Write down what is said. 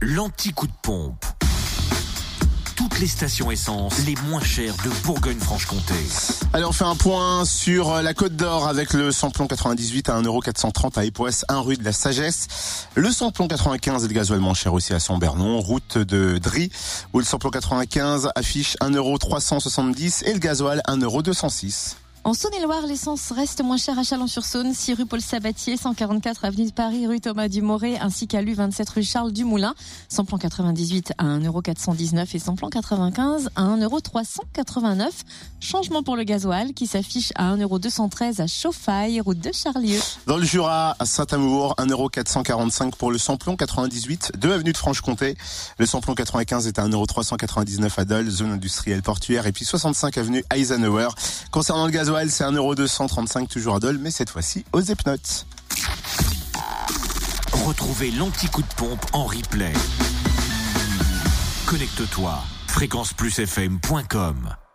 l'anti-coup de pompe. Toutes les stations essence les moins chères de Bourgogne-Franche-Comté. Allez, on fait un point sur la Côte d'Or avec le samplon 98 à 1,430€ à Époisse, 1 rue de la Sagesse. Le samplon 95 est de gasoil moins cher aussi à Saint-Bernon, route de Dry, où le samplon 95 affiche 1,370€ et le gasoil 1,206€. En Saône-et-Loire, l'essence reste moins chère à Chalon-sur-Saône, 6 rue Paul Sabatier, 144 avenue de Paris, rue Thomas Dumoré, ainsi qu'à l'U27 rue Charles Dumoulin. Samplon 98 à 1,419€ et samplon 95 à 1,389€. Changement pour le gasoil qui s'affiche à 1,213€ à Chauffaille, route de Charlieu. Dans le Jura, à Saint-Amour, 1,445€ pour le samplon 98, 2 avenue de Franche-Comté. Le samplon 95 est à 1,399€ à Dole, zone industrielle portuaire, et puis 65 avenue Eisenhower. Concernant le gasoil, c'est 1,235€ toujours à Dole, mais cette fois-ci aux Epnotes. Retrouvez l'anti-coup de pompe en replay. Connecte-toi. fréquenceplusfm.com